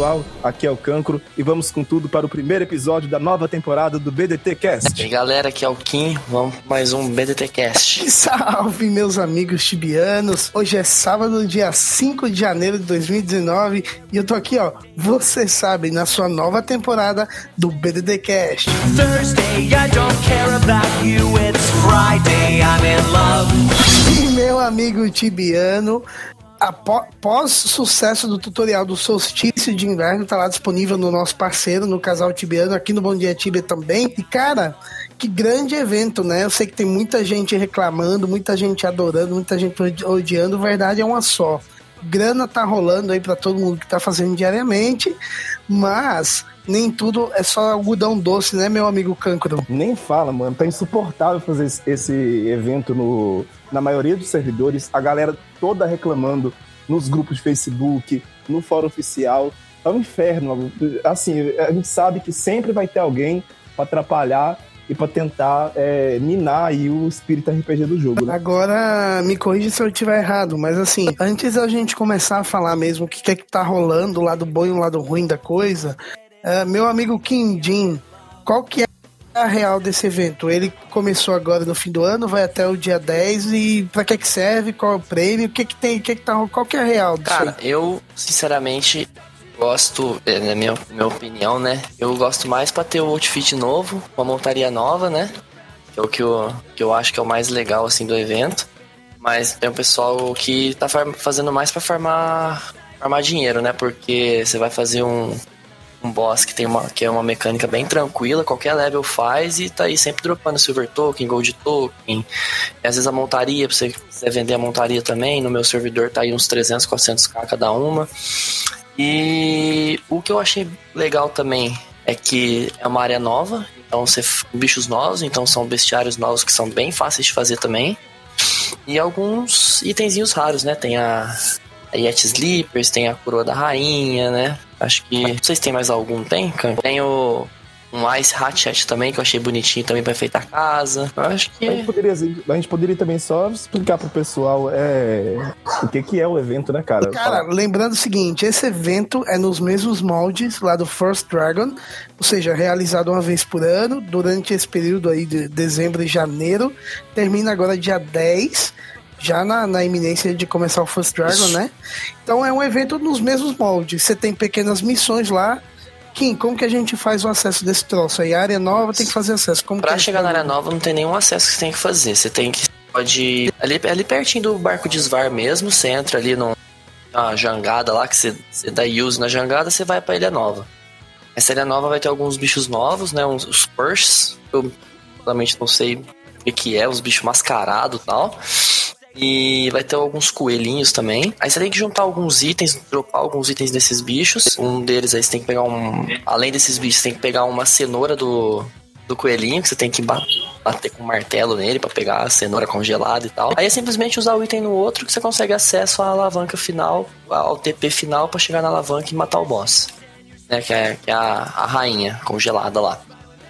Pessoal, aqui é o Cancro e vamos com tudo para o primeiro episódio da nova temporada do BDT Cast. E galera, aqui é o Kim, vamos mais um BDT Cast. Salve meus amigos tibianos, hoje é sábado, dia 5 de janeiro de 2019 e eu tô aqui ó, você sabe, na sua nova temporada do BDT Cast. Thursday, I don't care about you, it's Friday, I'm in love. E meu amigo tibiano, após sucesso do tutorial do solstício de inverno, tá lá disponível no nosso parceiro, no Casal Tibiano, aqui no Bom Dia Tibia também. E, cara, que grande evento, né? Eu sei que tem muita gente reclamando, muita gente adorando, muita gente odiando. Verdade é uma só. Grana tá rolando aí para todo mundo que tá fazendo diariamente, mas nem tudo é só algodão doce, né, meu amigo Cancro? Nem fala, mano. Tá insuportável fazer esse evento no, na maioria dos servidores. A galera toda reclamando nos grupos de Facebook, no fórum oficial. É um inferno. Assim, a gente sabe que sempre vai ter alguém para atrapalhar e para tentar é, minar aí o espírito RPG do jogo. Né? Agora, me corrija se eu estiver errado, mas assim, antes da gente começar a falar mesmo o que é que tá rolando, o lado bom e o lado ruim da coisa, Uh, meu amigo Kim Jin, qual que é a real desse evento? Ele começou agora no fim do ano, vai até o dia 10 e para que que serve? Qual é o prêmio? O que que tem? O que que tá, qual que é a real disso Cara, aí? eu sinceramente gosto, é, na minha, minha opinião, né? Eu gosto mais para ter o outfit novo, uma montaria nova, né? Que é o que eu, que eu acho que é o mais legal assim do evento. Mas tem um pessoal que tá fazendo mais para farmar, farmar dinheiro, né? Porque você vai fazer um um boss que tem uma que é uma mecânica bem tranquila, qualquer level faz e tá aí sempre dropando silver token, gold token. E às vezes a montaria, pra você quiser vender a montaria também, no meu servidor tá aí uns 300, 400k cada uma. E o que eu achei legal também é que é uma área nova, então você bichos novos, então são bestiários novos que são bem fáceis de fazer também. E alguns itenzinhos raros, né? Tem a a Yeti Sleepers, tem a Coroa da Rainha, né? Acho que. Não sei se tem mais algum, tem? Tem o. Um Ice Hatchet também, que eu achei bonitinho também pra enfeitar a casa. Eu acho que. A gente, poderia, a gente poderia também só explicar pro pessoal é, o que, que é o evento, né, cara? Cara, lembrando o seguinte: esse evento é nos mesmos moldes lá do First Dragon, ou seja, realizado uma vez por ano, durante esse período aí de dezembro e janeiro. Termina agora dia 10 já na, na iminência de começar o First Dragon, né? Então é um evento nos mesmos moldes. Você tem pequenas missões lá. Kim, como que a gente faz o acesso desse troço aí? A área nova tem que fazer acesso. Como pra chegar na área nova não tem nenhum acesso que você tem que fazer. Você tem que. Pode. Ali, ali pertinho do barco de Svar mesmo, você entra ali numa jangada lá, que você, você dá use na jangada, você vai pra Ilha Nova. Essa Ilha Nova vai ter alguns bichos novos, né? Uns, os Purse. Eu realmente não sei o que é, os bichos mascarados e tal. E vai ter alguns coelhinhos também. Aí você tem que juntar alguns itens, dropar alguns itens desses bichos. Um deles aí você tem que pegar um. Além desses bichos, você tem que pegar uma cenoura do, do coelhinho, que você tem que bater com um martelo nele para pegar a cenoura congelada e tal. Aí é simplesmente usar o item no outro que você consegue acesso à alavanca final, ao TP final para chegar na alavanca e matar o boss. Né, que é, que é a, a rainha congelada lá.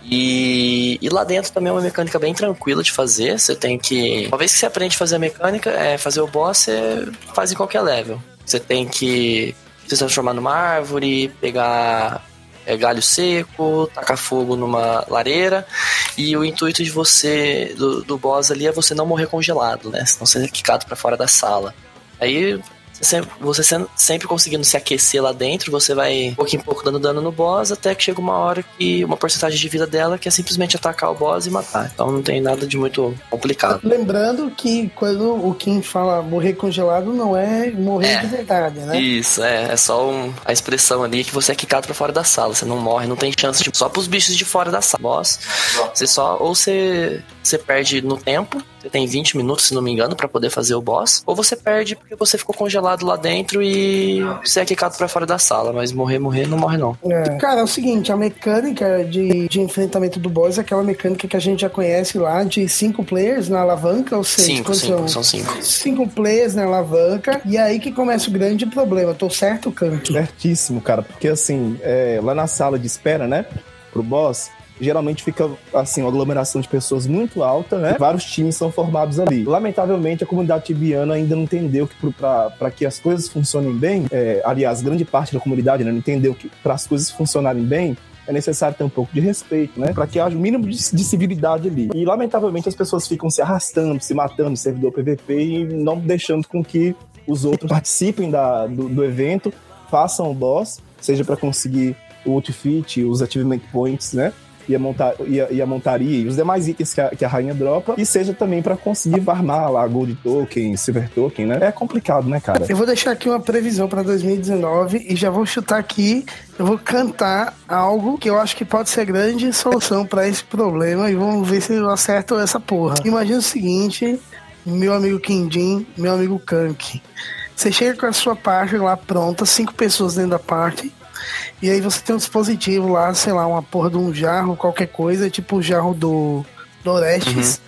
E, e, lá dentro também é uma mecânica bem tranquila de fazer. Você tem que. Uma vez que você aprende a fazer a mecânica, é fazer o boss, você faz em qualquer level. Você tem que se transformar numa árvore, pegar é, galho seco, tacar fogo numa lareira. E o intuito de você, do, do boss ali, é você não morrer congelado, né? Senão você é quicado para fora da sala. Aí sempre, você sempre conseguindo se aquecer lá dentro, você vai pouco em pouco dando dano no boss, até que chega uma hora que uma porcentagem de vida dela que é simplesmente atacar o boss e matar. Então não tem nada de muito complicado. Lembrando que quando o Kim fala morrer congelado, não é morrer é, de verdade, né? Isso, é. É só um, a expressão ali que você é quicado pra fora da sala. Você não morre, não tem chance de. Só pros bichos de fora da sala. Boss, você só. Ou você, você perde no tempo, você tem 20 minutos, se não me engano, para poder fazer o boss. Ou você perde porque você ficou congelado lá dentro e você é quicado pra fora da sala. Mas morrer, morrer, não morre não. É. Cara, é o seguinte, a mecânica de, de enfrentamento do boss é aquela mecânica que a gente já conhece lá de cinco players na alavanca, ou seja, cinco, cinco, são? são cinco. Cinco players na alavanca. E é aí que começa o grande problema. Tô certo, Canto? Certíssimo, cara. Porque assim, é, lá na sala de espera, né? Pro boss, geralmente fica assim uma aglomeração de pessoas muito alta, né? Vários times são formados ali. Lamentavelmente, a comunidade tibiana ainda não entendeu que para que as coisas funcionem bem, é, aliás, grande parte da comunidade né, não entendeu que para as coisas funcionarem bem é necessário ter um pouco de respeito, né? Para que haja o mínimo de, de, civilidade ali. E lamentavelmente as pessoas ficam se arrastando, se matando, servidor PVP e não deixando com que os outros participem da, do, do evento, façam o boss, seja para conseguir o outfit, os achievement points, né? E a, monta e a, e a montaria e os demais itens que a, que a rainha dropa, e seja também para conseguir farmar lá Gold Token, Silver Token, né? É complicado, né, cara? Eu vou deixar aqui uma previsão para 2019 e já vou chutar aqui, eu vou cantar algo que eu acho que pode ser grande solução para esse problema e vamos ver se eu acerto essa porra. Imagina o seguinte, meu amigo Kindin, meu amigo Kank. Você chega com a sua parte lá pronta, cinco pessoas dentro da parte. E aí você tem um dispositivo lá, sei lá, uma porra de um jarro, qualquer coisa, tipo o jarro do, do Orestes.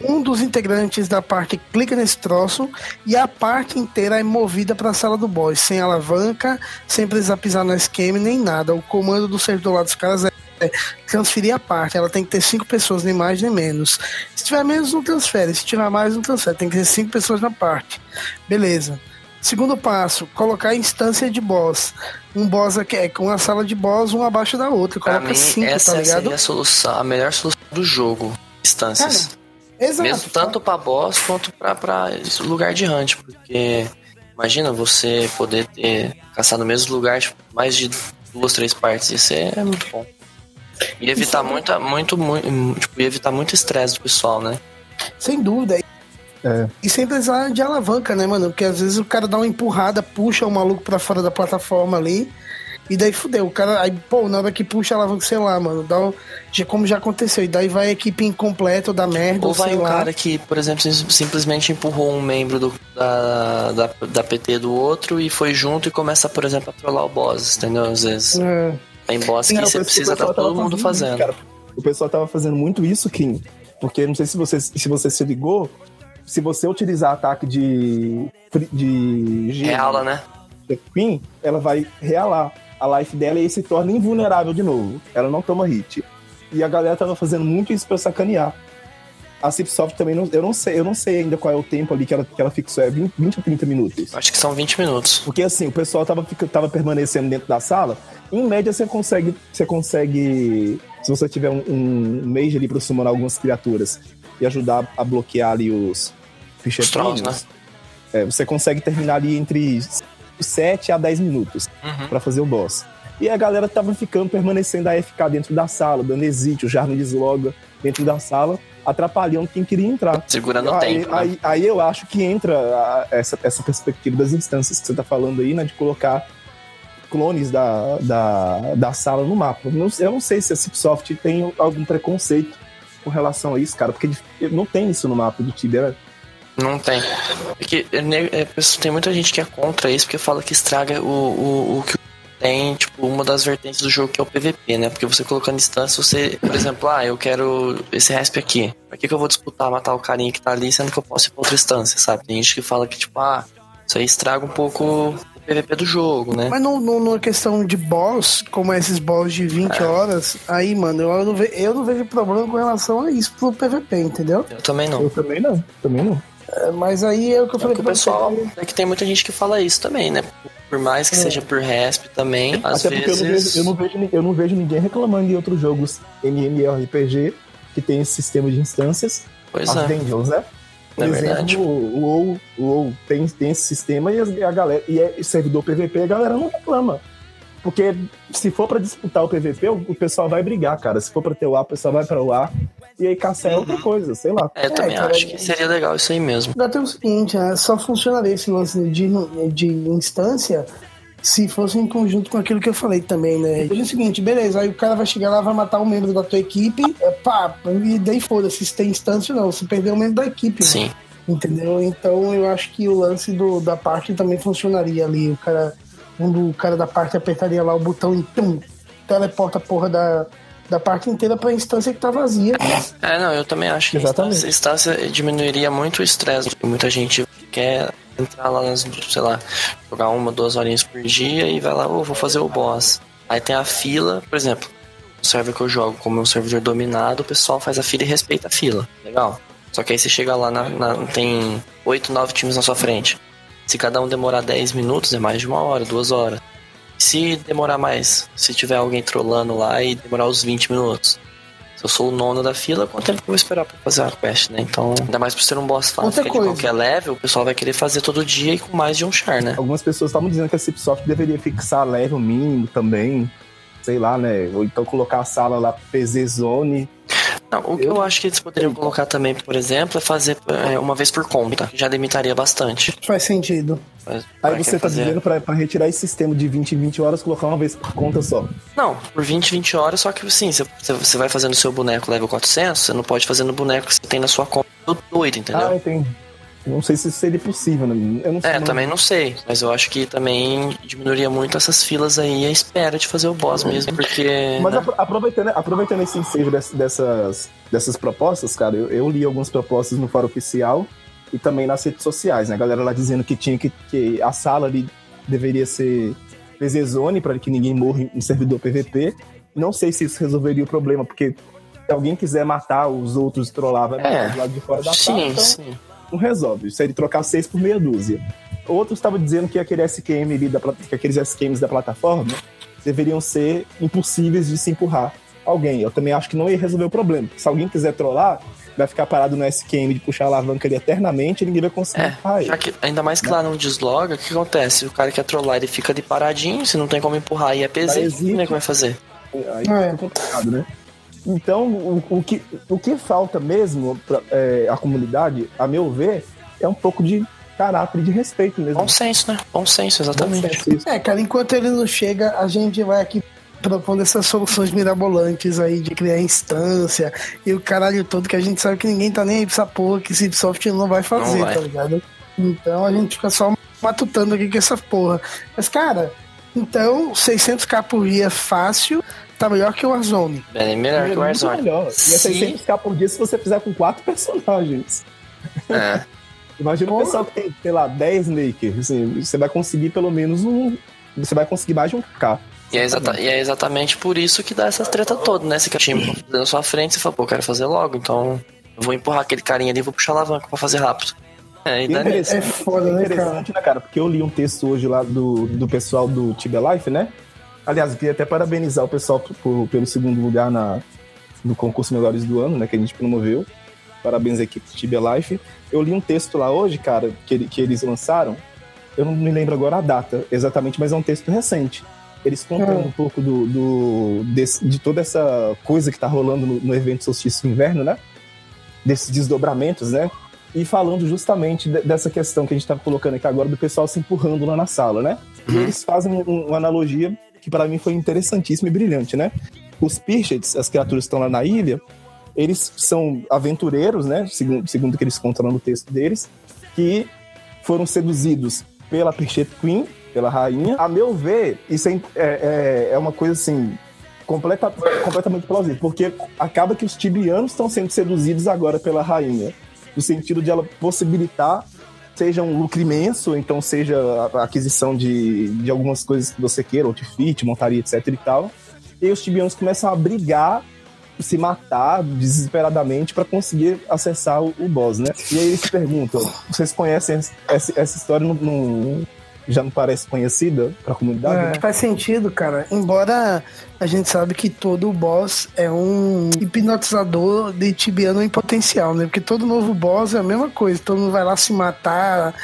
Uhum. Um dos integrantes da parte clica nesse troço e a parte inteira é movida para a sala do boss, sem alavanca, sem precisar pisar no esquema nem nada. O comando do servidor lá dos caras é transferir a parte. Ela tem que ter cinco pessoas, nem mais nem menos. Se tiver menos, não transfere. Se tiver mais, não transfere. Tem que ter cinco pessoas na parte. Beleza. Segundo passo, colocar a instância de boss. Um boss aqui é com a sala de boss, uma abaixo da outra. Coloca pra mim, cinco, essa tá ligado? seria a solução, a melhor solução do jogo. Instâncias. Cara, exato. Mesmo tanto pra boss quanto pra, pra lugar de hunt, porque imagina você poder ter caçar no mesmo lugar tipo, mais de duas, três partes. Isso é muito bom. E evitar muito, muito, muito, tipo, evitar muito estresse do pessoal, né? Sem dúvida. É. E sem precisar de alavanca, né, mano? Porque às vezes o cara dá uma empurrada, puxa o maluco pra fora da plataforma ali. E daí fudeu. O cara, aí, pô, na hora que puxa a alavanca, sei lá, mano, dá um, já, como já aconteceu. E daí vai a equipe incompleta da merda. Ou vai um lá. cara que, por exemplo, simplesmente empurrou um membro do, da, da, da PT do outro e foi junto e começa, por exemplo, a trollar o boss, entendeu? Às vezes. É. Tem boss que você precisa estar tá todo mundo fazendo. Cara, o pessoal tava fazendo muito isso, Kim. Porque não sei se você, se você se ligou, se você utilizar ataque de. de Reala, né? Queen, ela vai realar a life dela e se torna invulnerável de novo. Ela não toma hit. E a galera tava fazendo muito isso pra sacanear. A Cipsoft também não, eu não sei, eu não sei ainda qual é o tempo ali que ela, que ela fixou, é 20, 20 ou 30 minutos. Acho que são 20 minutos. Porque assim, o pessoal tava, tava permanecendo dentro da sala, em média você consegue, você consegue, se você tiver um, um mage ali pra summonar algumas criaturas, e ajudar a bloquear ali os fichetinhos, né? é, você consegue terminar ali entre 7 a 10 minutos uhum. para fazer o boss. E a galera tava ficando, permanecendo AFK dentro da sala, dando exit, o Jarno desloga dentro da sala, atrapalhando quem queria entrar. Segurando o tempo. Né? Aí, aí, eu acho que entra a, essa, essa perspectiva das instâncias que você tá falando aí, né? De colocar clones da, da, da sala no mapa. Eu não sei se a Cipsoft tem algum preconceito com relação a isso, cara, porque não tem isso no mapa do Tibia. Não tem. Porque é, é, tem muita gente que é contra isso porque fala que estraga o, o, o que tem, tipo, uma das vertentes do jogo que é o PVP, né? Porque você colocando instância, você, por exemplo, ah, eu quero esse resp aqui. Pra que, que eu vou disputar matar o carinha que tá ali, sendo que eu posso ir pra outra instância, sabe? Tem gente que fala que, tipo, ah, isso aí estraga um pouco PVP do jogo, né? Mas no, no, na questão de boss, como é esses boss de 20 é. horas, aí, mano, eu não, vejo, eu não vejo problema com relação a isso pro PVP, entendeu? Eu também não. Eu também não, também não. É, mas aí é o que eu é falei pro pessoal. Você. É que tem muita gente que fala isso também, né? Por mais que é. seja por RESP também, às Até vezes... Eu não, vejo, eu, não vejo, eu não vejo ninguém reclamando de outros jogos MMORPG que tem esse sistema de instâncias. Pois as é. Dungeons, né? Por exemplo, o o WoW, o WoW tem, tem esse sistema e a galera e é servidor PVP, a galera não reclama. Porque se for pra disputar o PVP, o, o pessoal vai brigar, cara. Se for pra ter o A, o pessoal vai pra o A. E aí caçar é outra coisa, sei lá. É, eu também cara, acho que seria legal isso aí mesmo. Ainda tem o seguinte, né? só funcionaria esse lance de, de instância se fosse em conjunto com aquilo que eu falei também, né? É o seguinte, beleza, aí o cara vai chegar lá, vai matar um membro da tua equipe, é, pá, e daí foda-se, se tem instância ou não, se perder um membro da equipe. né? Sim. Entendeu? Então eu acho que o lance do, da parte também funcionaria ali. O cara, o cara da parte apertaria lá o botão e tum, teleporta a porra da, da parte inteira pra instância que tá vazia. É, não, eu também acho que Exatamente. essa instância diminuiria muito o estresse. porque Muita gente quer entrar lá nas, sei lá, jogar uma, duas horinhas por dia e vai lá, ô, vou fazer o boss. Aí tem a fila, por exemplo, o server que eu jogo, como é um servidor dominado, o pessoal faz a fila e respeita a fila. Legal. Só que aí você chega lá, na, na- tem oito, nove times na sua frente. Se cada um demorar 10 minutos, é mais de uma hora, duas horas. Se demorar mais, se tiver alguém trolando lá e demorar os 20 minutos. Eu sou o nono da fila, quanto tempo que eu vou esperar pra fazer a quest, né? Então, ainda mais por ser um boss fácil, que é qualquer level, o pessoal vai querer fazer todo dia e com mais de um char, né? Algumas pessoas estavam dizendo que a Cipsoft deveria fixar level mínimo também. Sei lá, né? Ou então colocar a sala lá PZ Zone. Não, o que eu acho que eles poderiam colocar também, por exemplo, é fazer é, uma vez por conta. Já limitaria bastante. Faz sentido. Mas Aí você tá fazer- dizendo pra, pra retirar esse sistema de 20 em 20 horas, colocar uma vez por conta só. Não, por 20, 20 horas, só que sim, você, você vai fazendo o seu boneco level 400, você não pode fazer no boneco que você tem na sua conta do doido, entendeu? Ah, entendi. Não sei se isso seria possível, né? Eu não sei. É, não- também não sei, mas eu acho que também diminuiria muito essas filas aí, a espera de fazer o boss mesmo, porque. Mas né? apro- aproveitando, aproveitando esse ensejo dess- dessas, dessas propostas, cara, eu, eu li algumas propostas no fórum oficial e também nas redes sociais, né? A galera lá dizendo que tinha que, que a sala ali deveria ser PZ Zone para que ninguém morra em- servidor PVP. Não sei se isso resolveria o problema, porque se alguém quiser matar os outros trollar, vai É. do lado de fora da sala, Sim, então sim. Não resolve. Isso é de trocar seis por meia dúzia. Outros estavam dizendo que aquele SQM ali da, que aqueles SQMs da plataforma deveriam ser impossíveis de se empurrar alguém. Eu também acho que não ia resolver o problema. Se alguém quiser trollar, vai ficar parado no SQM de puxar a alavanca ali eternamente e ninguém vai conseguir É, empurrar ele. que, ainda mais que lá não desloga, o que acontece? O cara quer trollar, ele fica ali paradinho, se não tem como empurrar e é PZ, Daí o que é que vai fazer? Aí É. é complicado, né? Então, o, o que, o que falta mesmo pra é, a comunidade, a meu ver, é um pouco de caráter e de respeito mesmo. Bom senso, né? Bom senso, exatamente. Bom senso. É, cara, enquanto ele não chega, a gente vai aqui propondo essas soluções mirabolantes aí de criar instância e o caralho todo que a gente sabe que ninguém tá nem aí pra essa porra que Cipsoft não vai fazer, Não vai. tá ligado? Então a gente fica só matutando aqui com essa porra. Mas, cara, então 600k por dia fácil tá melhor que o Warzone. É melhor que o muito Warzone. melhor. E é Se- 600k por dia se você fizer com quatro personagens. É. Imagina o Porra. pessoal que tem, sei lá, 10 makers. Assim, você vai conseguir pelo menos um. Você vai conseguir mais de um K. E é, exata- e é exatamente por isso que dá essa treta toda, né? Se que o time tá na sua frente, você fala, pô, eu quero fazer logo, então eu vou empurrar aquele carinha ali e vou puxar a alavanca pra fazer rápido. É, e nisso. É foda, né, cara? interessante, né, cara? Porque eu li um texto hoje lá do, do pessoal do Tibia Life, né? Aliás, eu queria até parabenizar o pessoal por- por- pelo segundo lugar na, no concurso Melhores do Ano, né? Que a gente promoveu. Parabéns à equipe do Tibia Life. Eu li um texto lá hoje, cara, que, que eles lançaram. Eu não me lembro agora a data exatamente, mas é um texto recente. Eles contando Hum. um pouco do, do- desse- de toda essa coisa que tá rolando no, no evento Solstício Inverno, né? Desses desdobramentos, né? E falando justamente de- dessa questão que a gente tá colocando aqui agora do pessoal se empurrando lá na sala, né? E Uhum. eles fazem um- uma analogia que para mim foi interessantíssima e brilhante, né? Os Pirchets, as criaturas que estão lá na ilha, eles são aventureiros, né? Segundo, segundo que eles contam no texto deles, que foram seduzidos pela Pirchet Queen, pela rainha. A meu ver, isso é, é, é uma coisa assim. Completa, completamente plausível, porque acaba que os tibianos estão sendo seduzidos agora pela rainha, no sentido de ela possibilitar seja um lucro imenso, então seja a aquisição de, de algumas coisas que você queira, outfit, montaria, etc e tal. E os tibianos começam a brigar, se matar desesperadamente para conseguir acessar o, o boss, né? E aí eles perguntam, vocês conhecem essa, essa história no, já não parece conhecida pra comunidade. É, né? faz sentido, cara. Embora a gente sabe que todo boss é um hipnotizador de tibiano em potencial, né? Porque todo novo boss é a mesma coisa. Todo mundo vai lá se matar,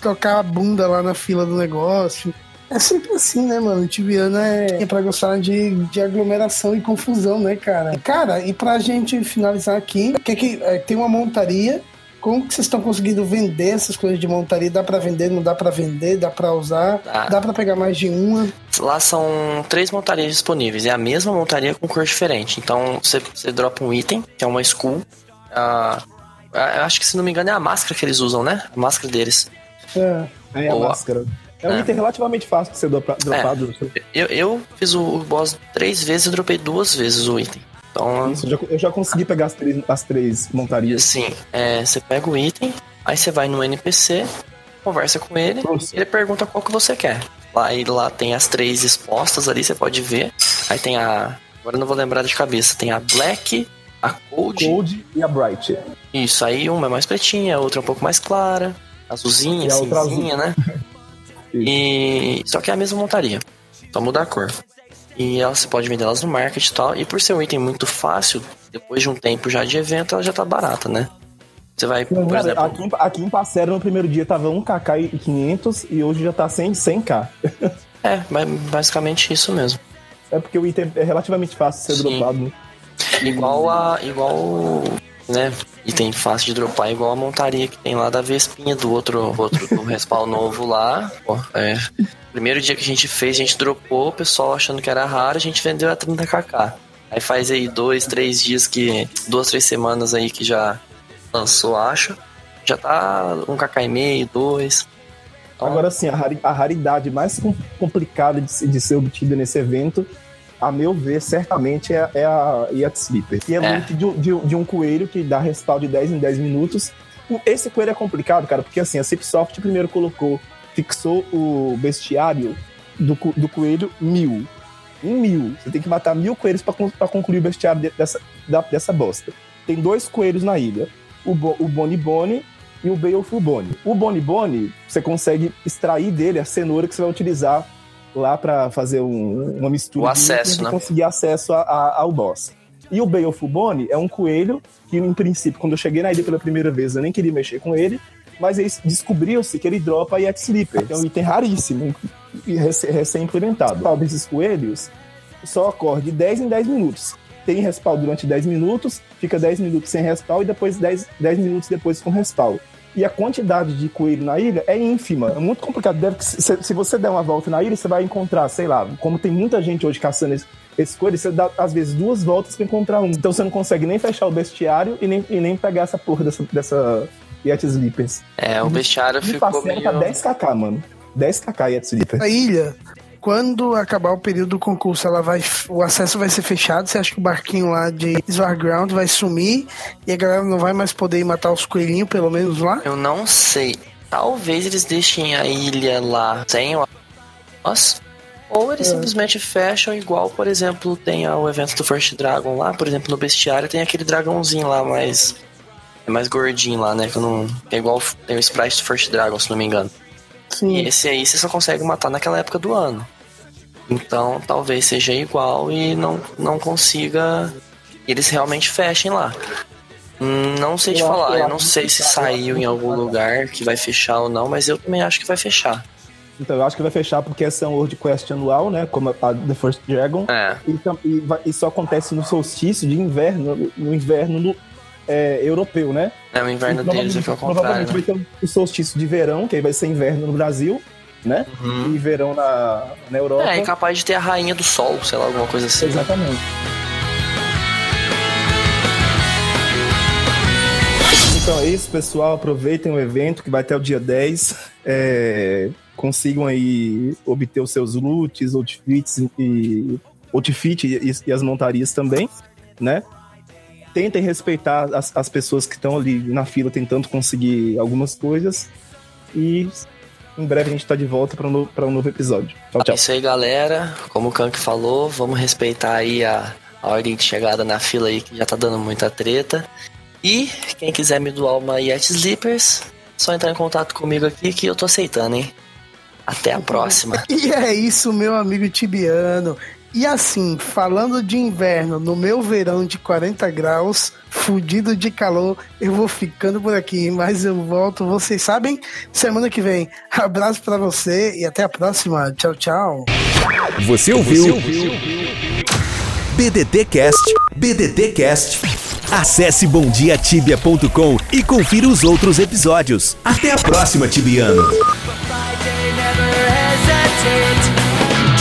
tocar a bunda lá na fila do negócio. É sempre assim, né, mano? O Tibiano é, é pra gostar de, de aglomeração e confusão, né, cara? Cara, e pra gente finalizar aqui, que, que é, tem uma montaria. Como que vocês estão conseguindo vender essas coisas de montaria? Dá pra vender, não dá pra vender? Dá pra usar? Dá. Dá pra pegar mais de uma? Lá são três montarias disponíveis. É a mesma montaria com cor diferente. Então você, você dropa um item, que é uma skull. Ah, eu acho que se não me engano é a máscara que eles usam, né? A máscara deles. É. É a Boa. máscara. É um É. item relativamente fácil de ser dropa- dropado. Eu, eu fiz o, o boss três vezes e dropei duas vezes o item. Então, Isso, eu já, eu já consegui pegar as três, as três montarias. assim, é, você pega o item, aí você vai no NPC, conversa com ele, Nossa. ele pergunta qual que você quer. Lá, e lá tem as três expostas ali, você pode ver. Aí tem a. Agora não vou lembrar de cabeça. Tem a Black, a Cold. Cold e a Bright. Isso, aí uma é mais pretinha, a outra é um pouco mais clara. Azulzinha, E cinzinha, né? E. Só que é a mesma montaria. Só muda a cor. E ela, você pode vender elas no market e tal. E por ser um item muito fácil, depois de um tempo já de evento, ela já tá barata, né? Você vai, por Cara, exemplo. aqui, aqui em Passero no primeiro dia tava 1kk e 500 e hoje já tá 100, 100k. É, ba- basicamente isso mesmo. É porque o item é relativamente fácil de ser Sim. dropado. né? Igual a. Igual. Né? Item fácil de dropar, igual a montaria que tem lá da Vespinha do outro, outro do respawn novo lá. Pô, é. Primeiro dia que a gente fez, a gente dropou, o pessoal achando que era raro, a gente vendeu a 30kk. Aí faz aí dois, três dias que. Duas, três semanas aí que já lançou, acho. Já tá um kk e meio, dois. Então, Agora sim, a, rari- a raridade mais com- complicada de, de ser obtida nesse evento, a meu ver, certamente é, é a Yacht Sleeper. Que é, É. muito de, um- de um- de um coelho que dá respawn de 10 em 10 minutos. Esse coelho é complicado, cara, porque assim, a Cipsoft primeiro colocou, fixou o bestiário do, do coelho mil. Em mil. Você tem que matar mil coelhos pra concluir o bestiário de- dessa, da- dessa bosta. Tem dois coelhos na ilha. O, Bo, o Boni Boni e o Baleful Boni. O Boni Boni, você consegue extrair dele a cenoura que você vai utilizar lá pra fazer um- uma mistura O acesso, e né? conseguir acesso a- a- ao boss. E o Baleful Boni é um coelho que, em princípio, quando eu cheguei na ilha pela primeira vez, eu nem queria mexer com ele, mas descobriu-se que ele dropa a Sleeper, que é um item raríssimo e recém-implementado. O desses coelhos só ocorre de 10 em 10 minutos. Tem respawn durante 10 minutos, fica 10 minutos sem respawn e depois 10, 10 minutos depois com respawn. E a quantidade de coelho na ilha é ínfima. É muito complicado. Deve que, se, se você der uma volta na ilha, você vai encontrar, sei lá, como tem muita gente hoje caçando esse, esse coelho, você dá às vezes duas voltas pra encontrar um. Então você não consegue nem fechar o bestiário e nem, e nem pegar essa porra dessa, dessa Yeti Sleepers. é, o bestiário E ficou passeio meio. tá 10kk, mano. 10kk Yeti Sleepers. A ilha, quando acabar o período do concurso, ela vai, o acesso vai ser fechado. Você acha que o barquinho lá de Svarground vai sumir e a galera não vai mais poder ir matar os coelhinhos, pelo menos lá? Eu não sei. Talvez eles deixem a ilha lá sem o. Ou eles simplesmente fecham igual, por exemplo, tem o evento do First Dragon lá, por exemplo, no bestiário tem aquele dragãozinho lá mais. É mais gordinho lá, né? Que, não, é igual tem o Sprite do First Dragon, se não me engano. E Sim. esse aí você só consegue matar naquela época do ano. Então talvez seja igual e não, não consiga. Eles realmente fechem lá. Não sei te falar, eu não sei se saiu em algum lugar que vai fechar ou não, mas eu também acho que vai fechar. Então eu acho que vai fechar porque essa é uma World Quest anual, né? Como a The First Dragon. É, E, e vai- isso acontece no solstício de inverno, no inverno no- é, europeu, né? é o inverno E deles é que é o contrário. provavelmente Né? vai ter o solstício de verão, que aí vai ser inverno no Brasil, né? Uhum. E verão na, na Europa. É, e capaz de ter a rainha do sol, sei lá, alguma coisa assim. né? Exatamente. Então é isso, pessoal. Aproveitem o evento que vai até o dia 10. É, consigam aí obter os seus loots, outfits e outfit e, e as montarias também, né? Tentem respeitar as, as pessoas que estão ali na fila tentando conseguir algumas coisas. E em breve a gente tá de volta para um, novo- pra um novo episódio. Tchau, É tchau. isso aí, galera. Como o Kank falou, vamos respeitar aí a, a ordem de chegada na fila aí, que já tá dando muita treta. E quem quiser me doar uma Yeti Sleepers, só entrar em contato comigo aqui que eu tô aceitando, hein? Até a próxima. E é isso, meu amigo Tibiano. E assim, falando de inverno, no meu verão de 40 graus, fudido de calor, eu vou ficando por aqui, mas eu volto, vocês sabem, semana que vem. Abraço para você e até a próxima. Tchau, tchau. Você ouviu? BDT Cast, BDT Cast. Acesse bomdiatibia.com e confira os outros episódios. Até a próxima, Tibiano.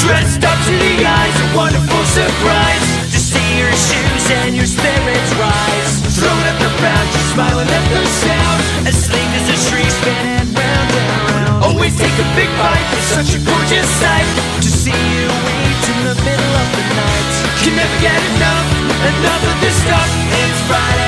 Dressed up to the eyes, a wonderful surprise. To see your shoes and your spirits rise. Throwing up the crowd, you're smiling at the sound As sleek as a tree spinning round and round. Always take a big bite, it's such a gorgeous sight. To see you eat in the middle of the night. Can never get enough, enough of this stuff It's Friday.